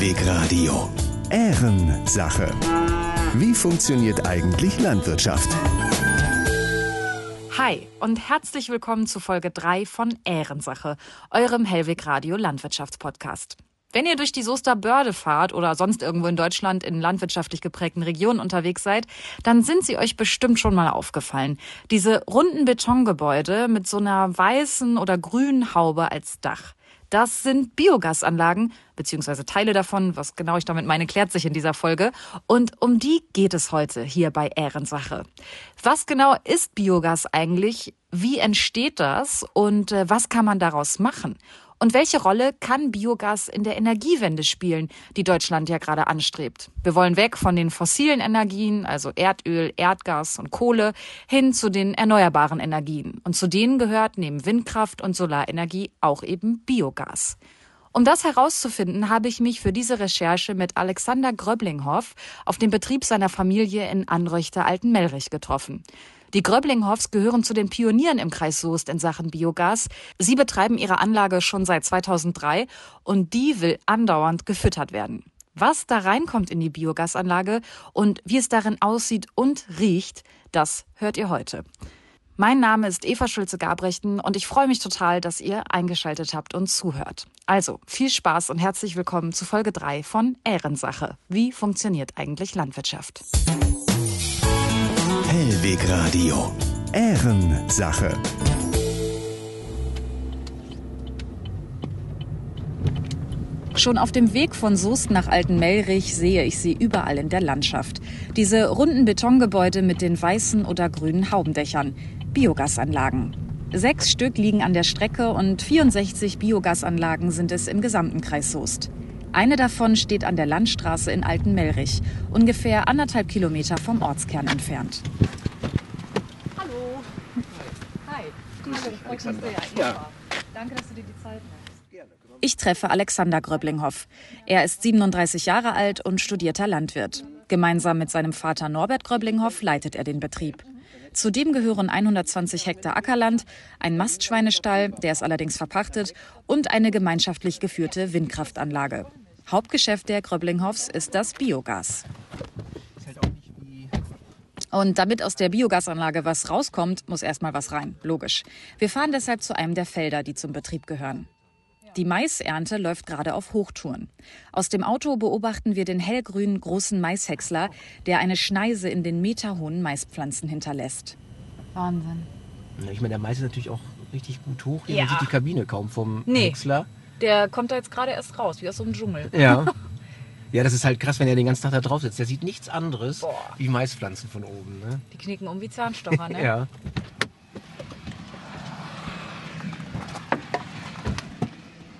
Hellweg Radio. Ehrensache. Wie funktioniert eigentlich Landwirtschaft? Hi und herzlich willkommen zu Folge 3 von Ehrensache, eurem Hellweg Radio Landwirtschaftspodcast. Wenn ihr durch die Soester Börde fahrt oder sonst irgendwo in Deutschland in landwirtschaftlich geprägten Regionen unterwegs seid, dann sind sie euch bestimmt schon mal aufgefallen. Diese runden Betongebäude mit so einer weißen oder grünen Haube als Dach. Das sind Biogasanlagen, beziehungsweise Teile davon. Was genau ich damit meine, klärt sich in dieser Folge. Und um die geht es heute hier bei Ehrensache. Was genau ist Biogas eigentlich? Wie entsteht das? Und äh, was kann man daraus machen? Und welche Rolle kann Biogas in der Energiewende spielen, die Deutschland ja gerade anstrebt? Wir wollen weg von den fossilen Energien, also Erdöl, Erdgas und Kohle, hin zu den erneuerbaren Energien. Und zu denen gehört neben Windkraft und Solarenergie auch eben Biogas. Um das herauszufinden, habe ich mich für diese Recherche mit Alexander Gröblinghoff auf dem Betrieb seiner Familie in Anröchter Altenmelrich getroffen. Die Gröblinghoffs gehören zu den Pionieren im Kreis Soest in Sachen Biogas. Sie betreiben ihre Anlage schon seit 2003 und die will andauernd gefüttert werden. Was da reinkommt in die Biogasanlage und wie es darin aussieht und riecht, das hört ihr heute. Mein Name ist Eva Schulze-Gabrechten und ich freue mich total, dass ihr eingeschaltet habt und zuhört. Also viel Spaß und herzlich willkommen zu Folge 3 von Ehrensache. Wie funktioniert eigentlich Landwirtschaft? Hellweg Radio. Ehrensache. Schon auf dem Weg von Soest nach Altenmelrich sehe ich sie überall in der Landschaft. Diese runden Betongebäude mit den weißen oder grünen Haubendächern. Biogasanlagen. Sechs Stück liegen an der Strecke und 64 Biogasanlagen sind es im gesamten Kreis Soest. Eine davon steht an der Landstraße in Altenmelrich, ungefähr anderthalb Kilometer vom Ortskern entfernt. Hallo. Hi. Freut mich sehr. Ja. Danke, dass du dir die Zeit nimmst. Ich treffe Alexander Gröblinghoff. Er ist 37 Jahre alt und studierter Landwirt. Gemeinsam mit seinem Vater Norbert Gröblinghoff leitet er den Betrieb. Zudem gehören 120 Hektar Ackerland, ein Mastschweinestall, der ist allerdings verpachtet, und eine gemeinschaftlich geführte Windkraftanlage. Hauptgeschäft der Gröblinghoffs ist das Biogas. Und damit aus der Biogasanlage was rauskommt, muss erstmal was rein. Logisch. Wir fahren deshalb zu einem der Felder, die zum Betrieb gehören. Die Maisernte läuft gerade auf Hochtouren. Aus dem Auto beobachten wir den hellgrünen großen Maishäcksler, der eine Schneise in den meterhohen Maispflanzen hinterlässt. Wahnsinn. Ich meine, der Mais ist natürlich auch richtig gut hoch. Ja. man sieht die Kabine kaum vom Nee. Häcksler. Der kommt da jetzt gerade erst raus, wie aus so einem Dschungel. Ja. Ja, das ist halt krass, wenn er den ganzen Tag da drauf sitzt. Der sieht nichts anderes Boah. wie Maispflanzen von oben. Ne? Die knicken um wie Zahnstocher, ne? Ja.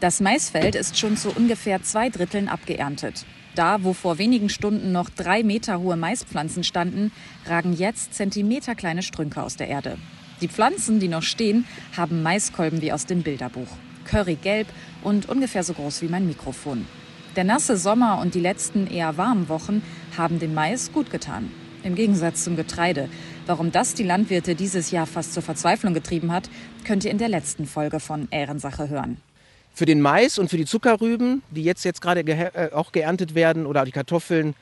Das Maisfeld ist schon zu ungefähr zwei Dritteln abgeerntet. Da, wo vor wenigen Stunden noch drei Meter hohe Maispflanzen standen, ragen jetzt zentimeterkleine Strünke aus der Erde. Die Pflanzen, die noch stehen, haben Maiskolben wie aus dem Bilderbuch. Currygelb und ungefähr so groß wie mein Mikrofon. Der nasse Sommer und die letzten eher warmen Wochen haben dem Mais gut getan. Im Gegensatz zum Getreide. Warum das die Landwirte dieses Jahr fast zur Verzweiflung getrieben hat, könnt ihr in der letzten Folge von Ehrensache hören. Für den Mais und für die Zuckerrüben, die jetzt, jetzt gerade ge äh, auch geerntet werden, oder die Kartoffeln,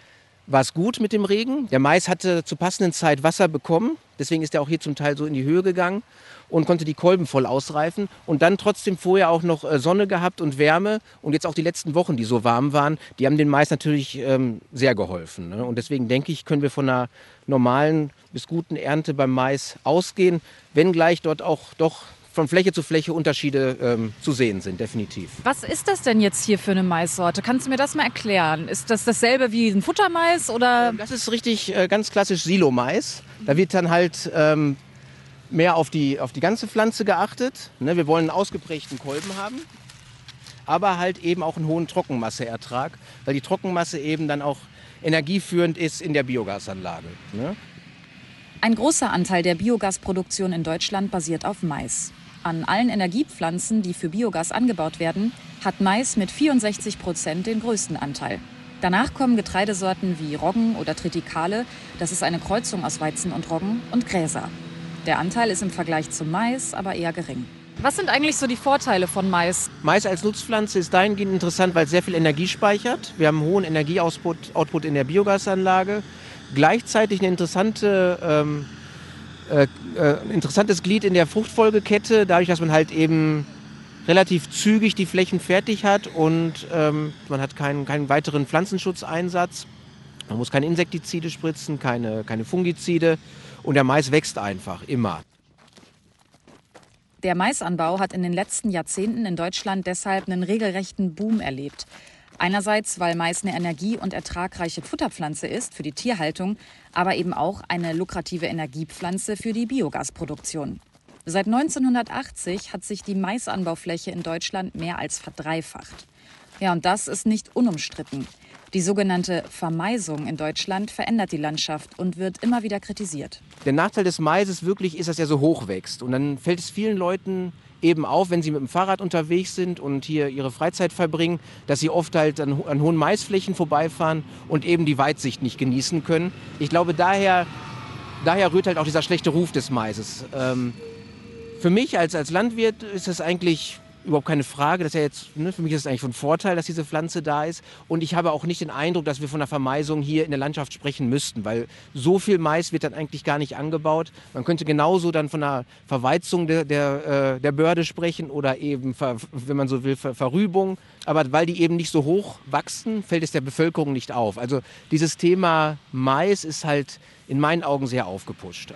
war es gut mit dem Regen. Der Mais hatte zur passenden Zeit Wasser bekommen. Deswegen ist er auch hier zum Teil so in die Höhe gegangen und konnte die Kolben voll ausreifen. Und dann trotzdem vorher auch noch äh, Sonne gehabt und Wärme. Und jetzt auch die letzten Wochen, die so warm waren, die haben dem Mais natürlich ähm, sehr geholfen. Ne? Und deswegen denke ich, können wir von einer normalen bis guten Ernte beim Mais ausgehen, wenngleich dort auch doch von Fläche zu Fläche Unterschiede ähm, zu sehen sind, definitiv. Was ist das denn jetzt hier für eine Maissorte? Kannst du mir das mal erklären? Ist das dasselbe wie ein Futtermais oder? Das ist richtig äh, ganz klassisch Silo-Mais. Da wird dann halt ähm, mehr auf die, auf die ganze Pflanze geachtet. Ne, wir wollen einen ausgeprägten Kolben haben, aber halt eben auch einen hohen Trockenmasseertrag, weil die Trockenmasse eben dann auch energieführend ist in der Biogasanlage. Ne? Ein großer Anteil der Biogasproduktion in Deutschland basiert auf Mais. An allen Energiepflanzen, die für Biogas angebaut werden, hat Mais mit 64 Prozent den größten Anteil. Danach kommen Getreidesorten wie Roggen oder Tritikale, das ist eine Kreuzung aus Weizen und Roggen, und Gräser. Der Anteil ist im Vergleich zum Mais aber eher gering. Was sind eigentlich so die Vorteile von Mais? Mais als Nutzpflanze ist dahingehend interessant, weil es sehr viel Energie speichert. Wir haben einen hohen Energieoutput Output in der Biogasanlage. Gleichzeitig eine interessante, ähm, äh, äh, ein interessantes Glied in der Fruchtfolgekette, dadurch, dass man halt eben relativ zügig die Flächen fertig hat und ähm, man hat keinen, keinen weiteren Pflanzenschutzeinsatz. Man muss keine Insektizide spritzen, keine, keine Fungizide und der Mais wächst einfach immer. Der Maisanbau hat in den letzten Jahrzehnten in Deutschland deshalb einen regelrechten Boom erlebt. Einerseits, weil Mais eine energie- und ertragreiche Futterpflanze ist für die Tierhaltung, aber eben auch eine lukrative Energiepflanze für die Biogasproduktion. Seit 1980 hat sich die Maisanbaufläche in Deutschland mehr als verdreifacht. Ja, und das ist nicht unumstritten. Die sogenannte Vermeisung in Deutschland verändert die Landschaft und wird immer wieder kritisiert. Der Nachteil des Maises wirklich ist, dass er so hoch wächst. Und dann fällt es vielen Leuten eben auf, wenn sie mit dem Fahrrad unterwegs sind und hier ihre Freizeit verbringen, dass sie oft halt an, an hohen Maisflächen vorbeifahren und eben die Weitsicht nicht genießen können. Ich glaube, daher, daher rührt halt auch dieser schlechte Ruf des Maises. Ähm, für mich als, als Landwirt ist das eigentlich überhaupt keine Frage. Das ja jetzt, ne, für mich ist es eigentlich von Vorteil, dass diese Pflanze da ist. Und ich habe auch nicht den Eindruck, dass wir von einer Vermeisung hier in der Landschaft sprechen müssten, weil so viel Mais wird dann eigentlich gar nicht angebaut. Man könnte genauso dann von einer Verweizung der, der, äh, der Börde sprechen oder eben, wenn man so will, Ver Verrübung. Aber weil die eben nicht so hoch wachsen, fällt es der Bevölkerung nicht auf. Also dieses Thema Mais ist halt in meinen Augen sehr aufgepusht.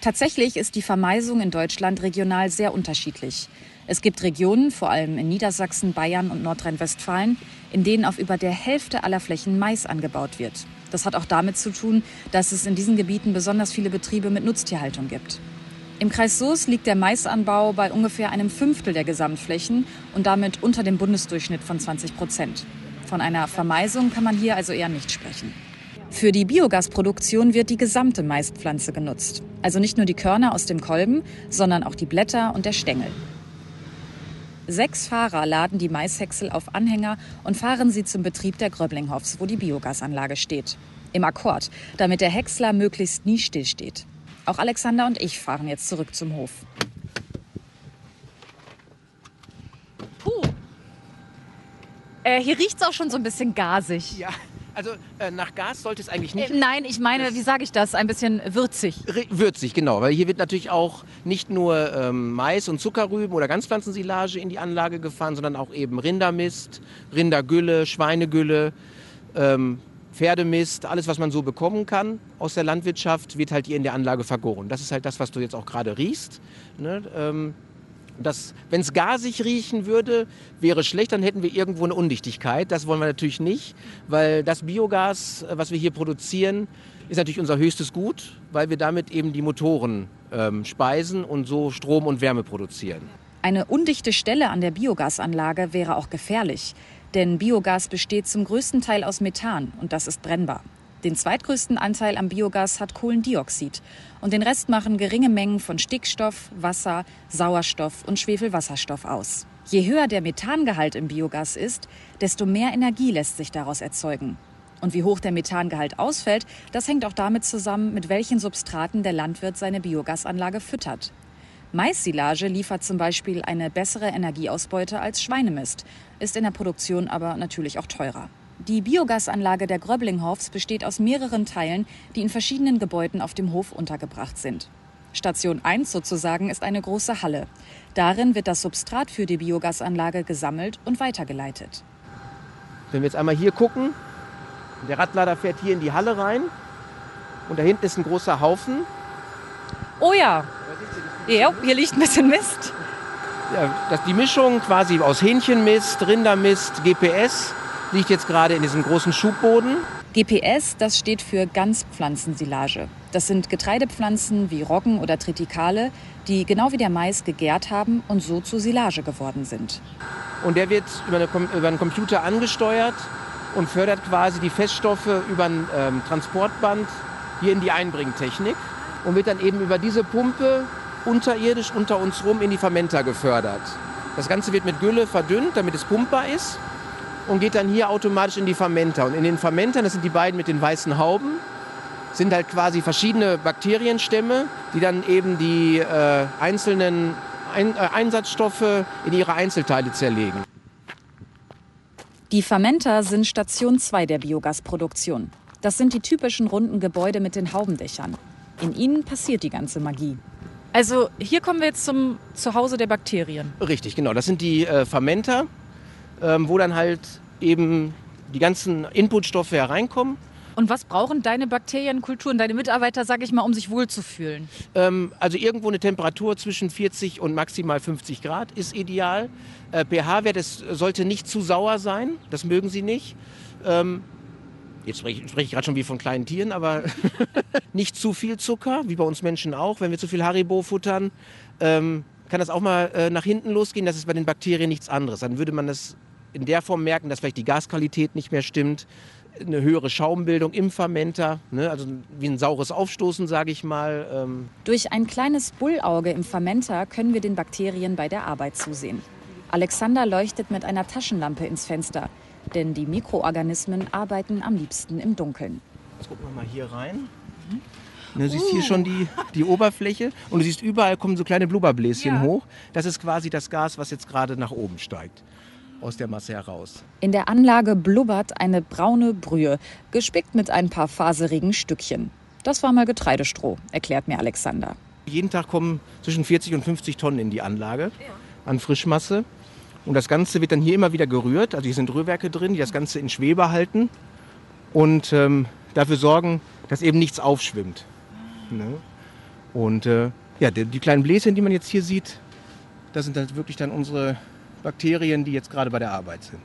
Tatsächlich ist die Vermeisung in Deutschland regional sehr unterschiedlich. Es gibt Regionen, vor allem in Niedersachsen, Bayern und Nordrhein-Westfalen, in denen auf über der Hälfte aller Flächen Mais angebaut wird. Das hat auch damit zu tun, dass es in diesen Gebieten besonders viele Betriebe mit Nutztierhaltung gibt. Im Kreis Soest liegt der Maisanbau bei ungefähr einem Fünftel der Gesamtflächen und damit unter dem Bundesdurchschnitt von 20 Prozent. Von einer Vermeisung kann man hier also eher nicht sprechen. Für die Biogasproduktion wird die gesamte Maispflanze genutzt. Also nicht nur die Körner aus dem Kolben, sondern auch die Blätter und der Stängel. Sechs Fahrer laden die Maishäcksel auf Anhänger und fahren sie zum Betrieb der Gröblinghoffs, wo die Biogasanlage steht. Im Akkord, damit der Häcksler möglichst nie stillsteht. Auch Alexander und ich fahren jetzt zurück zum Hof. Puh. Äh, hier riecht es auch schon so ein bisschen gasig. Ja, also äh, nach Gas sollte es eigentlich nicht. Äh, nein, ich meine, wie sage ich das? Ein bisschen würzig. Würzig, genau. Weil hier wird natürlich auch nicht nur ähm, Mais und Zuckerrüben oder Ganzpflanzensilage in die Anlage gefahren, sondern auch eben Rindermist, Rindergülle, Schweinegülle, ähm, Pferdemist, alles, was man so bekommen kann aus der Landwirtschaft, wird halt hier in der Anlage vergoren. Das ist halt das, was du jetzt auch gerade riechst. Ne? Ähm, wenn es gasig riechen würde, wäre schlecht, dann hätten wir irgendwo eine Undichtigkeit. Das wollen wir natürlich nicht, weil das Biogas, äh, was wir hier produzieren, ist natürlich unser höchstes Gut, weil wir damit eben die Motoren ähm, speisen und so Strom und Wärme produzieren. Eine undichte Stelle an der Biogasanlage wäre auch gefährlich, denn Biogas besteht zum größten Teil aus Methan und das ist brennbar. Den zweitgrößten Anteil am Biogas hat Kohlendioxid und den Rest machen geringe Mengen von Stickstoff, Wasser, Sauerstoff und Schwefelwasserstoff aus. Je höher der Methangehalt im Biogas ist, desto mehr Energie lässt sich daraus erzeugen. Und wie hoch der Methangehalt ausfällt, das hängt auch damit zusammen, mit welchen Substraten der Landwirt seine Biogasanlage füttert. Maissilage liefert zum Beispiel eine bessere Energieausbeute als Schweinemist, ist in der Produktion aber natürlich auch teurer. Die Biogasanlage der Gröblinghofs besteht aus mehreren Teilen, die in verschiedenen Gebäuden auf dem Hof untergebracht sind. Station 1 sozusagen ist eine große Halle. Darin wird das Substrat für die Biogasanlage gesammelt und weitergeleitet. Wenn wir jetzt einmal hier gucken, der Radlader fährt hier in die Halle rein und da hinten ist ein großer Haufen. Oh ja, ja hier liegt ein bisschen Mist. Ja, das, die Mischung quasi aus Hähnchenmist, Rindermist, GPS liegt jetzt gerade in diesem großen Schubboden. GPS, das steht für Ganzpflanzensilage. Das sind Getreidepflanzen wie Roggen oder Tritikale, die genau wie der Mais gegärt haben und so zu Silage geworden sind. Und der wird über, eine, über einen Computer angesteuert und fördert quasi die Feststoffe über ein ähm, Transportband hier in die Einbringtechnik und wird dann eben über diese Pumpe unterirdisch unter uns rum in die Fermenter gefördert. Das Ganze wird mit Gülle verdünnt, damit es pumpbar ist und geht dann hier automatisch in die Fermenter. Und in den Fermentern, das sind die beiden mit den weißen Hauben, sind halt quasi verschiedene Bakterienstämme, die dann eben die äh, einzelnen Ein, äh, Einsatzstoffe in ihre Einzelteile zerlegen. Die Fermenter sind Station 2 der Biogasproduktion. Das sind die typischen runden Gebäude mit den Haubendächern. In ihnen passiert die ganze Magie. Also hier kommen wir jetzt zum Zuhause der Bakterien. Richtig, genau. Das sind die äh, Fermenter, ähm, wo dann halt eben die ganzen Inputstoffe hereinkommen. Und was brauchen deine Bakterienkulturen, deine Mitarbeiter, sag ich mal, um sich wohlzufühlen? Ähm, also irgendwo eine Temperatur zwischen 40 und maximal 50 Grad ist ideal. Äh, pH-Wert sollte nicht zu sauer sein, das mögen sie nicht. Ähm, jetzt spreche sprech ich gerade schon wie von kleinen Tieren, aber nicht zu viel Zucker, wie bei uns Menschen auch. Wenn wir zu viel Haribo futtern, ähm, kann das auch mal äh, nach hinten losgehen. Das ist bei den Bakterien nichts anderes. Dann würde man das in der Form merken, dass vielleicht die Gasqualität nicht mehr stimmt, eine höhere Schaumbildung im Fermenter, ne? also wie ein saures Aufstoßen, sage ich mal. Ähm. Durch ein kleines Bullauge im Fermenter können wir den Bakterien bei der Arbeit zusehen. Alexander leuchtet mit einer Taschenlampe ins Fenster, denn die Mikroorganismen arbeiten am liebsten im Dunkeln. Jetzt gucken wir mal hier rein. Du siehst hier schon die, die Oberfläche und du siehst überall kommen so kleine Blubberbläschen Ja. hoch. Das ist quasi das Gas, was jetzt gerade nach oben steigt, aus der Masse heraus. In der Anlage blubbert eine braune Brühe, gespickt mit ein paar faserigen Stückchen. Das war mal Getreidestroh, erklärt mir Alexander. Jeden Tag kommen zwischen 40 und 50 Tonnen in die Anlage an Frischmasse. Und das Ganze wird dann hier immer wieder gerührt. Also hier sind Rührwerke drin, die das Ganze in Schwebe halten und ähm, dafür sorgen, dass eben nichts aufschwimmt. Ne? Und äh, ja, die, die kleinen Bläschen, die man jetzt hier sieht, das sind dann wirklich dann unsere Bakterien, die jetzt gerade bei der Arbeit sind.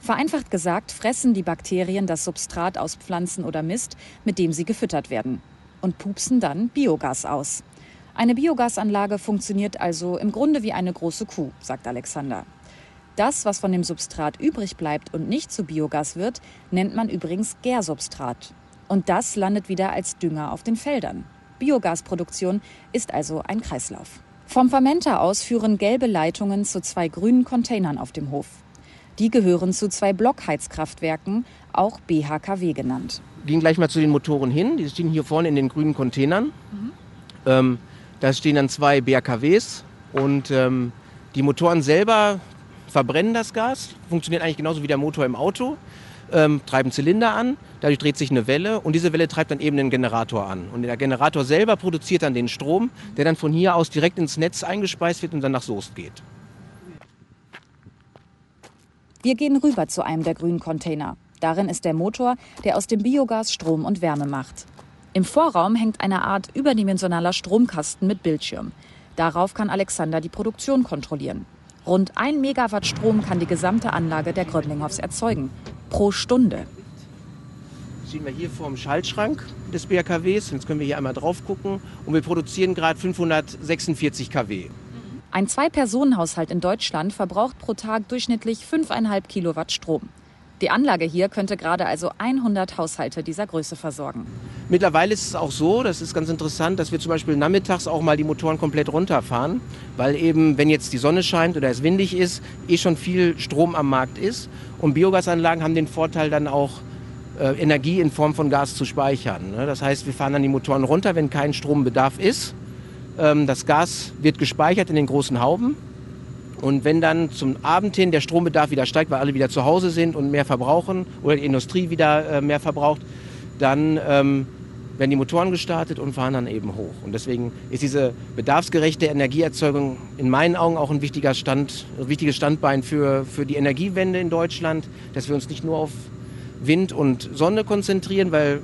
Vereinfacht gesagt fressen die Bakterien das Substrat aus Pflanzen oder Mist, mit dem sie gefüttert werden, und pupsen dann Biogas aus. Eine Biogasanlage funktioniert also im Grunde wie eine große Kuh, sagt Alexander. Das, was von dem Substrat übrig bleibt und nicht zu Biogas wird, nennt man übrigens Gärsubstrat. Und das landet wieder als Dünger auf den Feldern. Biogasproduktion ist also ein Kreislauf. Vom Fermenter aus führen gelbe Leitungen zu zwei grünen Containern auf dem Hof. Die gehören zu zwei Blockheizkraftwerken, auch BHKW genannt. gehen gleich mal zu den Motoren hin. Die stehen hier vorne in den grünen Containern. Ähm, da stehen dann zwei BRKWs und ähm, die Motoren selber verbrennen das Gas, funktioniert eigentlich genauso wie der Motor im Auto, ähm, treiben Zylinder an, dadurch dreht sich eine Welle und diese Welle treibt dann eben den Generator an. Und der Generator selber produziert dann den Strom, der dann von hier aus direkt ins Netz eingespeist wird und dann nach Soest geht. Wir gehen rüber zu einem der grünen Container. Darin ist der Motor, der aus dem Biogas Strom und Wärme macht. Im Vorraum hängt eine Art überdimensionaler Stromkasten mit Bildschirm. Darauf kann Alexander die Produktion kontrollieren. Rund ein Megawatt Strom kann die gesamte Anlage der Gröblinghoffs erzeugen. Pro Stunde. stehen wir hier vor dem Schaltschrank des BRKWs. Jetzt können wir hier einmal drauf gucken. Und wir produzieren gerade 546 kW. Ein Zwei-Personen-Haushalt in Deutschland verbraucht pro Tag durchschnittlich 5,5 Kilowatt Strom. Die Anlage hier könnte gerade also 100 Haushalte dieser Größe versorgen. Mittlerweile ist es auch so, das ist ganz interessant, dass wir zum Beispiel nachmittags auch mal die Motoren komplett runterfahren, weil eben, wenn jetzt die Sonne scheint oder es windig ist, eh schon viel Strom am Markt ist. Und Biogasanlagen haben den Vorteil dann auch, äh, Energie in Form von Gas zu speichern. Ne? Das heißt, wir fahren dann die Motoren runter, wenn kein Strombedarf ist. Ähm, das Gas wird gespeichert in den großen Hauben. Und wenn dann zum Abend hin der Strombedarf wieder steigt, weil alle wieder zu Hause sind und mehr verbrauchen oder die Industrie wieder äh, mehr verbraucht, dann ähm, werden die Motoren gestartet und fahren dann eben hoch. Und deswegen ist diese bedarfsgerechte Energieerzeugung in meinen Augen auch ein wichtiger Stand, ein wichtiges Standbein für, für die Energiewende in Deutschland, dass wir uns nicht nur auf Wind und Sonne konzentrieren, weil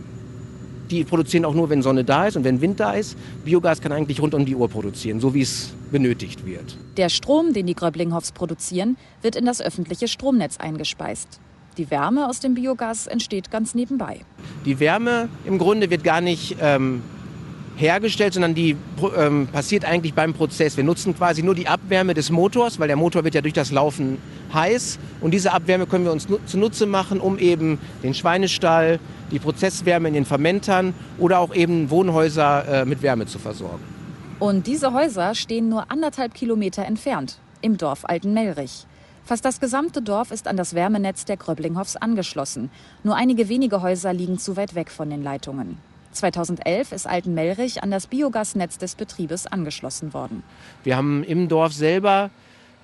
die produzieren auch nur, wenn Sonne da ist und wenn Wind da ist. Biogas kann eigentlich rund um die Uhr produzieren, so wie es benötigt wird. Der Strom, den die Gröblinghoffs produzieren, wird in das öffentliche Stromnetz eingespeist. Die Wärme aus dem Biogas entsteht ganz nebenbei. Die Wärme im Grunde wird gar nicht ähm, hergestellt, sondern die ähm, passiert eigentlich beim Prozess. Wir nutzen quasi nur die Abwärme des Motors, weil der Motor wird ja durch das Laufen heiß. Und diese Abwärme können wir uns nu zunutze machen, um eben den Schweinestall, die Prozesswärme in den Fermentern oder auch eben Wohnhäuser äh, mit Wärme zu versorgen. Und diese Häuser stehen nur anderthalb Kilometer entfernt, im Dorf Altenmelrich. Fast das gesamte Dorf ist an das Wärmenetz der Gröblinghoffs angeschlossen. Nur einige wenige Häuser liegen zu weit weg von den Leitungen. 2011 ist Altenmelrich an das Biogasnetz des Betriebes angeschlossen worden. Wir haben im Dorf selber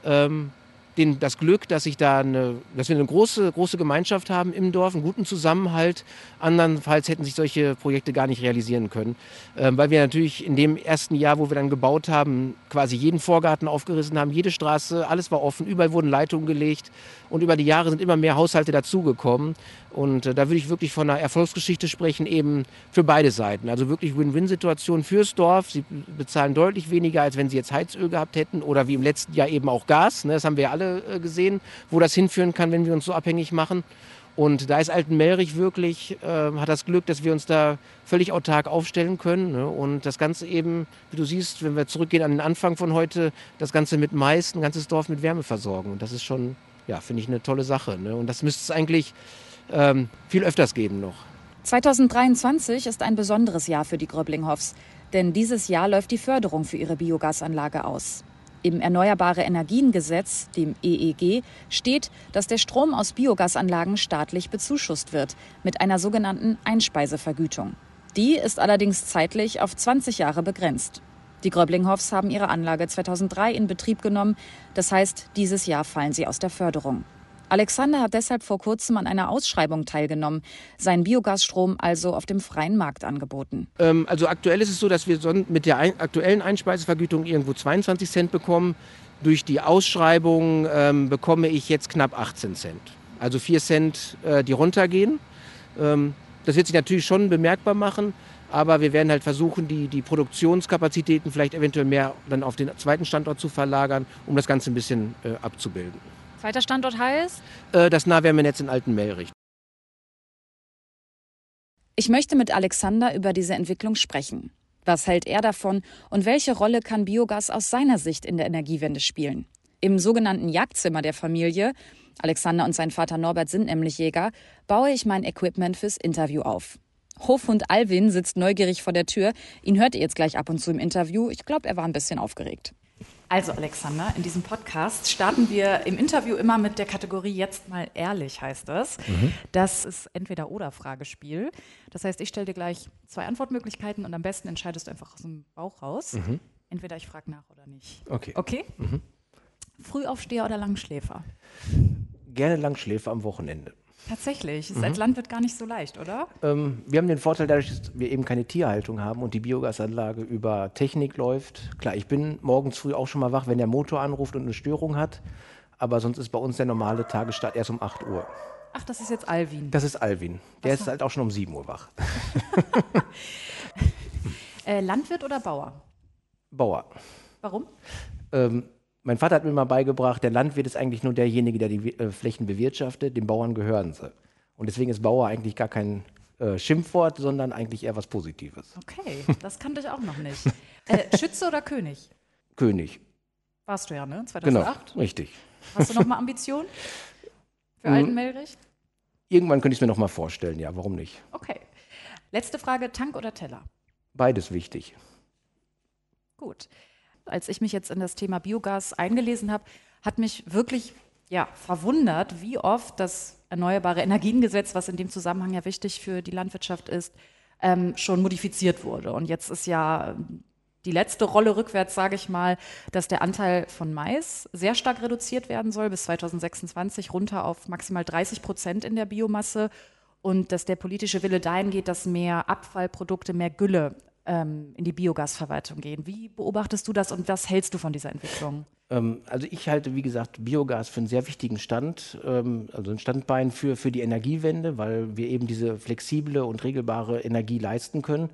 ähm, den, das Glück, dass, ich da eine, dass wir eine große, große Gemeinschaft haben im Dorf, einen guten Zusammenhalt. Andernfalls hätten sich solche Projekte gar nicht realisieren können. Ähm, weil wir natürlich in dem ersten Jahr, wo wir dann gebaut haben, quasi jeden Vorgarten aufgerissen haben, jede Straße, alles war offen, überall wurden Leitungen gelegt. Und über die Jahre sind immer mehr Haushalte dazugekommen. Und äh, da würde ich wirklich von einer Erfolgsgeschichte sprechen, eben für beide Seiten. Also wirklich Win-Win-Situation fürs Dorf. Sie bezahlen deutlich weniger, als wenn sie jetzt Heizöl gehabt hätten oder wie im letzten Jahr eben auch Gas. Ne? Das haben wir alle äh, gesehen, wo das hinführen kann, wenn wir uns so abhängig machen. Und da ist Altenmelrich wirklich, äh, hat das Glück, dass wir uns da völlig autark aufstellen können. Ne? Und das Ganze eben, wie du siehst, wenn wir zurückgehen an den Anfang von heute, das Ganze mit Mais, ein ganzes Dorf mit Wärme versorgen. Und das ist schon, ja, finde ich eine tolle Sache. Ne? Und das müsste es eigentlich ähm, viel öfters geben noch. 2023 ist ein besonderes Jahr für die Gröblinghoffs, denn dieses Jahr läuft die Förderung für ihre Biogasanlage aus. Im Erneuerbare Energiengesetz, dem EEG, steht, dass der Strom aus Biogasanlagen staatlich bezuschusst wird, mit einer sogenannten Einspeisevergütung. Die ist allerdings zeitlich auf 20 Jahre begrenzt. Die Gröblinghoffs haben ihre Anlage 2003 in Betrieb genommen, das heißt, dieses Jahr fallen sie aus der Förderung. Alexander hat deshalb vor kurzem an einer Ausschreibung teilgenommen, seinen Biogasstrom also auf dem freien Markt angeboten. Ähm, also aktuell ist es so, dass wir mit der ein aktuellen Einspeisevergütung irgendwo 22 Cent bekommen. Durch die Ausschreibung ähm, bekomme ich jetzt knapp 18 Cent. Also 4 Cent, äh, die runtergehen. Ähm, das wird sich natürlich schon bemerkbar machen. Aber wir werden halt versuchen, die, die Produktionskapazitäten vielleicht eventuell mehr dann auf den zweiten Standort zu verlagern, um das Ganze ein bisschen äh, abzubilden. Zweiter Standort heißt? Äh, das Nahwärmenetz in Altenmelrich. Ich möchte mit Alexander über diese Entwicklung sprechen. Was hält er davon und welche Rolle kann Biogas aus seiner Sicht in der Energiewende spielen? Im sogenannten Jagdzimmer der Familie, Alexander und sein Vater Norbert sind nämlich Jäger, baue ich mein Equipment fürs Interview auf. Hofhund Alvin sitzt neugierig vor der Tür. Ihn hört ihr jetzt gleich ab und zu im Interview. Ich glaube, er war ein bisschen aufgeregt. Also Alexander, in diesem Podcast starten wir im Interview immer mit der Kategorie Jetzt mal ehrlich heißt das. Mhm. Das ist entweder oder Fragespiel. Das heißt, ich stelle dir gleich zwei Antwortmöglichkeiten und am besten entscheidest du einfach aus dem Bauch raus. Mhm. Entweder ich frage nach oder nicht. Okay. Okay? Mhm. Frühaufsteher oder Langschläfer? Gerne Langschläfer am Wochenende. Tatsächlich. Ist mhm. als Landwirt gar nicht so leicht, oder? Ähm, wir haben den Vorteil, dadurch, dass wir eben keine Tierhaltung haben und die Biogasanlage über Technik läuft. Klar, ich bin morgens früh auch schon mal wach, wenn der Motor anruft und eine Störung hat. Aber sonst ist bei uns der normale Tagesstart erst um 8 Uhr. Ach, das ist jetzt Alvin. Das ist Alvin. Der Was ist halt auch schon um 7 Uhr wach. äh, Landwirt oder Bauer? Bauer. Warum? Ähm, mein Vater hat mir mal beigebracht, der Landwirt ist eigentlich nur derjenige, der die äh, Flächen bewirtschaftet, den Bauern gehören sie. Und deswegen ist Bauer eigentlich gar kein äh, Schimpfwort, sondern eigentlich eher was Positives. Okay, das kannte ich auch noch nicht. Äh, Schütze oder König? König. Warst du ja, ne? 2008? Genau, richtig. Hast du noch mal Ambitionen für Altenmelrich? Irgendwann könnte ich es mir noch mal vorstellen, ja, warum nicht? Okay. Letzte Frage, Tank oder Teller? Beides wichtig. Gut als ich mich jetzt in das Thema Biogas eingelesen habe, hat mich wirklich ja, verwundert, wie oft das Erneuerbare Energiengesetz, was in dem Zusammenhang ja wichtig für die Landwirtschaft ist, ähm, schon modifiziert wurde. Und jetzt ist ja die letzte Rolle rückwärts, sage ich mal, dass der Anteil von Mais sehr stark reduziert werden soll, bis 2026 runter auf maximal 30 Prozent in der Biomasse und dass der politische Wille dahin geht, dass mehr Abfallprodukte, mehr Gülle ähm, in die Biogasverwaltung gehen. Wie beobachtest du das und was hältst du von dieser Entwicklung? Ähm, also ich halte, wie gesagt, Biogas für einen sehr wichtigen Stand, ähm, also ein Standbein für, für die Energiewende, weil wir eben diese flexible und regelbare Energie leisten können.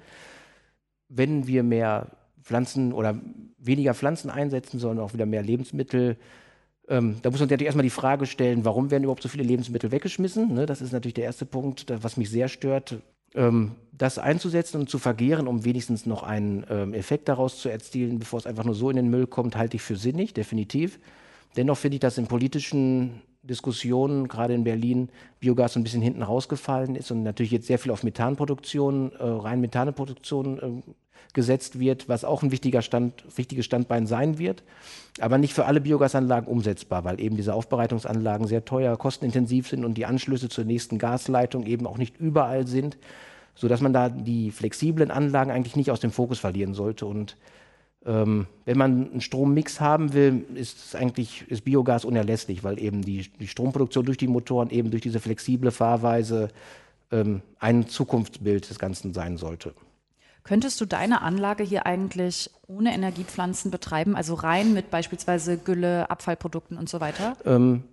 Wenn wir mehr Pflanzen oder weniger Pflanzen einsetzen, sondern auch wieder mehr Lebensmittel, ähm, da muss man natürlich erstmal die Frage stellen, warum werden überhaupt so viele Lebensmittel weggeschmissen? Ne, das ist natürlich der erste Punkt, was mich sehr stört ähm, das einzusetzen und zu vergehren, um wenigstens noch einen ähm, Effekt daraus zu erzielen, bevor es einfach nur so in den Müll kommt, halte ich für sinnig, definitiv. Dennoch finde ich, dass in politischen Diskussionen, gerade in Berlin, Biogas ein bisschen hinten rausgefallen ist und natürlich jetzt sehr viel auf Methanproduktion, äh, rein Methaneproduktion äh, gesetzt wird, was auch ein wichtiger Stand, wichtiges Standbein sein wird, aber nicht für alle Biogasanlagen umsetzbar, weil eben diese Aufbereitungsanlagen sehr teuer, kostenintensiv sind und die Anschlüsse zur nächsten Gasleitung eben auch nicht überall sind. sodass man da die flexiblen Anlagen eigentlich nicht aus dem Fokus verlieren sollte. Und ähm, wenn man einen Strommix haben will, ist eigentlich ist Biogas unerlässlich, weil eben die, die Stromproduktion durch die Motoren eben durch diese flexible Fahrweise ähm, ein Zukunftsbild des Ganzen sein sollte. Könntest du deine Anlage hier eigentlich ohne Energiepflanzen betreiben, also rein mit beispielsweise Gülle, Abfallprodukten und so weiter? Ähm,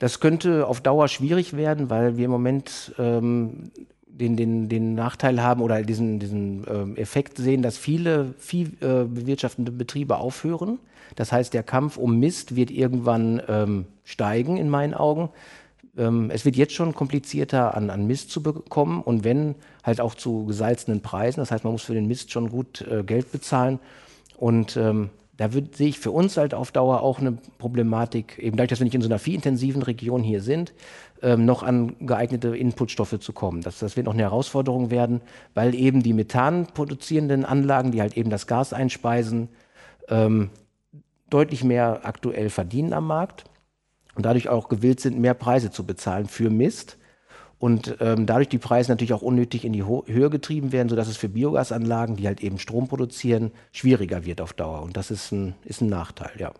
das könnte auf Dauer schwierig werden, weil wir im Moment ähm, den, den, den Nachteil haben oder diesen, diesen ähm, Effekt sehen, dass viele viehbewirtschaftende äh, Betriebe aufhören. Das heißt, der Kampf um Mist wird irgendwann ähm, steigen, in meinen Augen. Ähm, es wird jetzt schon komplizierter, an, an Mist zu bekommen und wenn, halt auch zu gesalzenen Preisen. Das heißt, man muss für den Mist schon gut äh, Geld bezahlen. Und ähm, da wird, sehe ich für uns halt auf Dauer auch eine Problematik, eben dadurch, dass wir nicht in so einer viehintensiven Region hier sind, ähm, noch an geeignete Inputstoffe zu kommen. Das, das wird noch eine Herausforderung werden, weil eben die Methan produzierenden Anlagen, die halt eben das Gas einspeisen, ähm, deutlich mehr aktuell verdienen am Markt und dadurch auch gewillt sind, mehr Preise zu bezahlen für Mist. Und ähm, dadurch die Preise natürlich auch unnötig in die Ho Höhe getrieben werden, sodass es für Biogasanlagen, die halt eben Strom produzieren, schwieriger wird auf Dauer. Und das ist ein, ist ein Nachteil, ja.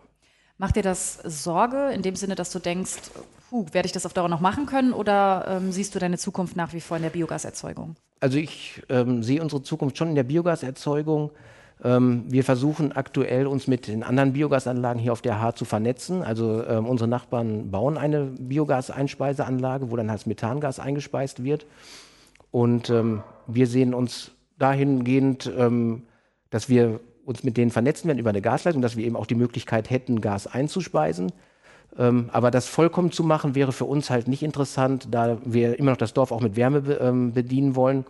Macht dir das Sorge in dem Sinne, dass du denkst, puh, werde ich das auf Dauer noch machen können oder ähm, siehst du deine Zukunft nach wie vor in der Biogaserzeugung? Also ich ähm, sehe unsere Zukunft schon in der Biogaserzeugung. Ähm, wir versuchen aktuell uns mit den anderen Biogasanlagen hier auf der Haar zu vernetzen. Also ähm, unsere Nachbarn bauen eine Biogaseinspeiseanlage, wo dann halt Methangas eingespeist wird. Und ähm, wir sehen uns dahingehend, ähm, dass wir uns mit denen vernetzen werden über eine Gasleitung, dass wir eben auch die Möglichkeit hätten, Gas einzuspeisen. Ähm, aber das vollkommen zu machen wäre für uns halt nicht interessant, da wir immer noch das Dorf auch mit Wärme be ähm, bedienen wollen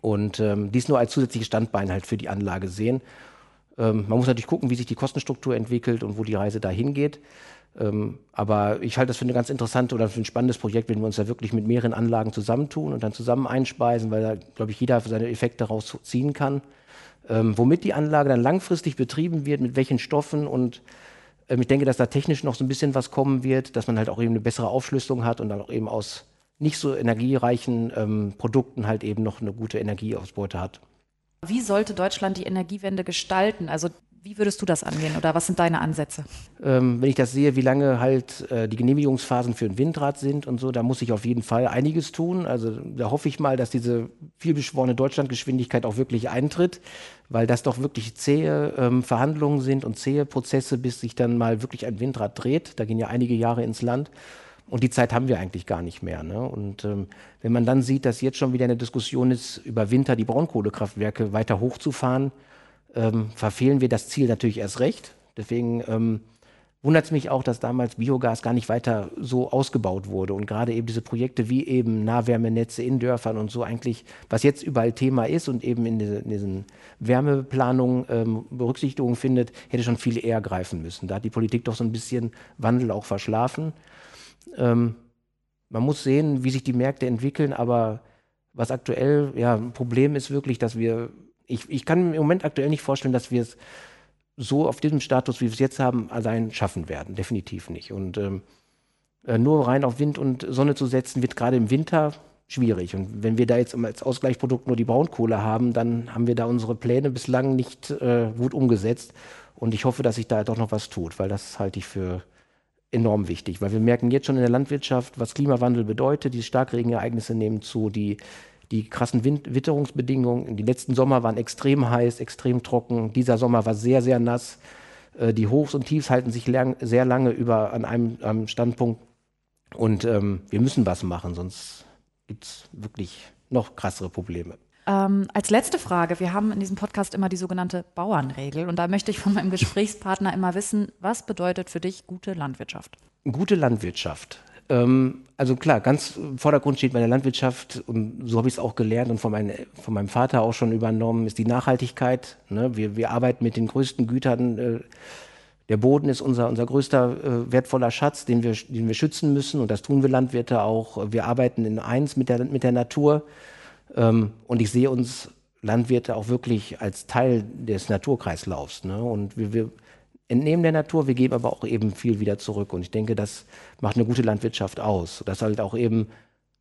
und ähm, dies nur als zusätzliches Standbein halt für die Anlage sehen. Ähm, man muss natürlich gucken, wie sich die Kostenstruktur entwickelt und wo die Reise dahin geht. Ähm, aber ich halte das für eine ganz interessante oder für ein spannendes Projekt, wenn wir uns da wirklich mit mehreren Anlagen zusammentun und dann zusammen einspeisen, weil da, glaube ich, jeder seine Effekte rausziehen kann. Ähm, womit die Anlage dann langfristig betrieben wird, mit welchen Stoffen und ähm, ich denke, dass da technisch noch so ein bisschen was kommen wird, dass man halt auch eben eine bessere Aufschlüsselung hat und dann auch eben aus nicht so energiereichen ähm, Produkten halt eben noch eine gute Energieausbeute hat. Wie sollte Deutschland die Energiewende gestalten? Also wie würdest du das angehen oder was sind deine Ansätze? Ähm, wenn ich das sehe, wie lange halt äh, die Genehmigungsphasen für ein Windrad sind und so, da muss ich auf jeden Fall einiges tun. Also da hoffe ich mal, dass diese vielbeschworene Deutschlandgeschwindigkeit auch wirklich eintritt, weil das doch wirklich zähe ähm, Verhandlungen sind und zähe Prozesse, bis sich dann mal wirklich ein Windrad dreht. Da gehen ja einige Jahre ins Land. Und die Zeit haben wir eigentlich gar nicht mehr. Ne? Und ähm, wenn man dann sieht, dass jetzt schon wieder eine Diskussion ist, über Winter die Braunkohlekraftwerke weiter hochzufahren, ähm, verfehlen wir das Ziel natürlich erst recht. Deswegen ähm, wundert es mich auch, dass damals Biogas gar nicht weiter so ausgebaut wurde und gerade eben diese Projekte wie eben Nahwärmenetze in Dörfern und so eigentlich, was jetzt überall Thema ist und eben in, diese, in diesen Wärmeplanungen ähm, Berücksichtigung findet, hätte schon viel eher greifen müssen. Da hat die Politik doch so ein bisschen Wandel auch verschlafen. Ähm, man muss sehen, wie sich die Märkte entwickeln, aber was aktuell ja ein Problem ist wirklich, dass wir, ich, ich kann mir im Moment aktuell nicht vorstellen, dass wir es so auf diesem Status, wie wir es jetzt haben, allein schaffen werden. Definitiv nicht. Und ähm, äh, nur rein auf Wind und Sonne zu setzen, wird gerade im Winter schwierig. Und wenn wir da jetzt als Ausgleichsprodukt nur die Braunkohle haben, dann haben wir da unsere Pläne bislang nicht äh, gut umgesetzt. Und ich hoffe, dass sich da doch noch was tut, weil das halte ich für enorm wichtig, weil wir merken jetzt schon in der Landwirtschaft, was Klimawandel bedeutet. Die Starkregenereignisse nehmen zu, die, die krassen Wind Witterungsbedingungen. Die letzten Sommer waren extrem heiß, extrem trocken. Dieser Sommer war sehr, sehr nass. Äh, die Hochs und Tiefs halten sich lang, sehr lange über an einem, einem Standpunkt. Und ähm, wir müssen was machen, sonst gibt es wirklich noch krassere Probleme. Ähm, als letzte Frage, wir haben in diesem Podcast immer die sogenannte Bauernregel und da möchte ich von meinem Gesprächspartner immer wissen, was bedeutet für dich gute Landwirtschaft? Gute Landwirtschaft. Ähm, also klar, ganz im Vordergrund steht bei der Landwirtschaft und so habe ich es auch gelernt und von, mein, von, meinem Vater auch schon übernommen, ist die Nachhaltigkeit. Ne? Wir, wir, arbeiten mit den größten Gütern. Äh, der Boden ist unser, unser größter äh, wertvoller Schatz, den wir, den wir schützen müssen und das tun wir Landwirte auch. Wir arbeiten in eins mit der, mit der Natur. Ähm, und ich sehe uns Landwirte auch wirklich als Teil des Naturkreislaufs. Ne? Und wir, wir entnehmen der Natur, wir geben aber auch eben viel wieder zurück. Und ich denke, das macht eine gute Landwirtschaft aus. Dass halt auch eben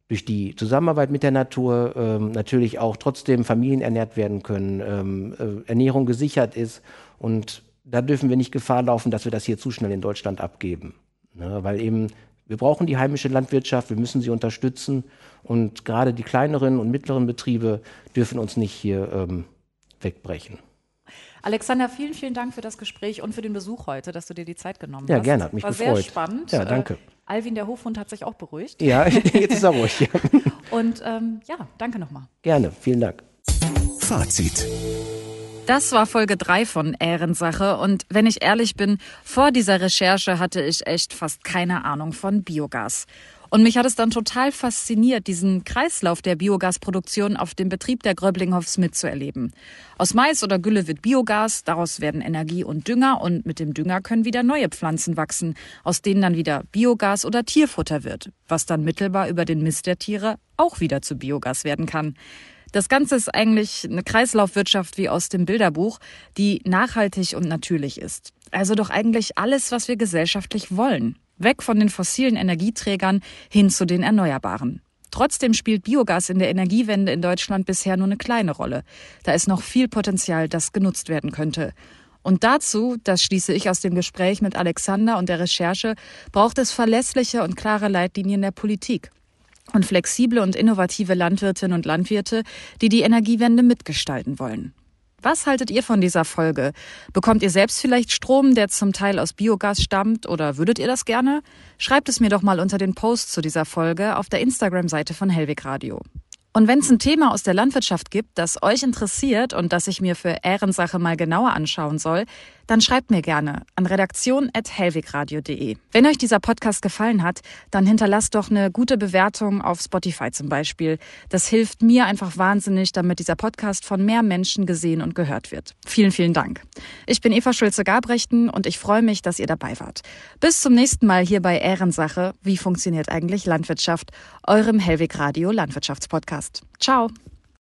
durch die Zusammenarbeit mit der Natur ähm, natürlich auch trotzdem Familien ernährt werden können, ähm, äh, Ernährung gesichert ist. Und da dürfen wir nicht Gefahr laufen, dass wir das hier zu schnell in Deutschland abgeben. Ne? Weil eben wir brauchen die heimische Landwirtschaft, wir müssen sie unterstützen. Und gerade die kleineren und mittleren Betriebe dürfen uns nicht hier ähm, wegbrechen. Alexander, vielen, vielen Dank für das Gespräch und für den Besuch heute, dass du dir die Zeit genommen ja, hast. Ja, gerne, hat mich War gefreut. sehr spannend. Ja, danke. Äh, Alvin, der Hofhund, hat sich auch beruhigt. Ja, jetzt ist er ruhig. Ja. Und ähm, ja, danke nochmal. Gerne, vielen Dank. Fazit. Das war Folge 3 von Ehrensache und wenn ich ehrlich bin, vor dieser Recherche hatte ich echt fast keine Ahnung von Biogas. Und mich hat es dann total fasziniert, diesen Kreislauf der Biogasproduktion auf dem Betrieb der Gröblinghoffs mitzuerleben. Aus Mais oder Gülle wird Biogas, daraus werden Energie und Dünger und mit dem Dünger können wieder neue Pflanzen wachsen, aus denen dann wieder Biogas oder Tierfutter wird, was dann mittelbar über den Mist der Tiere auch wieder zu Biogas werden kann. Das Ganze ist eigentlich eine Kreislaufwirtschaft wie aus dem Bilderbuch, die nachhaltig und natürlich ist. Also doch eigentlich alles, was wir gesellschaftlich wollen. Weg von den fossilen Energieträgern hin zu den Erneuerbaren. Trotzdem spielt Biogas in der Energiewende in Deutschland bisher nur eine kleine Rolle. Da ist noch viel Potenzial, das genutzt werden könnte. Und dazu, das schließe ich aus dem Gespräch mit Alexander und der Recherche, braucht es verlässliche und klare Leitlinien der Politik und flexible und innovative Landwirtinnen und Landwirte, die die Energiewende mitgestalten wollen. Was haltet ihr von dieser Folge? Bekommt ihr selbst vielleicht Strom, der zum Teil aus Biogas stammt oder würdet ihr das gerne? Schreibt es mir doch mal unter den Post zu dieser Folge auf der Instagram-Seite von Hellweg Radio. Und wenn es ein Thema aus der Landwirtschaft gibt, das euch interessiert und das ich mir für Ehrensache mal genauer anschauen soll, dann schreibt mir gerne an redaktion.hellwegradio.de. Wenn euch dieser Podcast gefallen hat, dann hinterlasst doch eine gute Bewertung auf Spotify zum Beispiel. Das hilft mir einfach wahnsinnig, damit dieser Podcast von mehr Menschen gesehen und gehört wird. Vielen, vielen Dank. Ich bin Eva Schulze-Gabrechten und ich freue mich, dass ihr dabei wart. Bis zum nächsten Mal hier bei Ehrensache. Wie funktioniert eigentlich Landwirtschaft? Eurem Hellweg Radio Landwirtschaftspodcast. Ciao.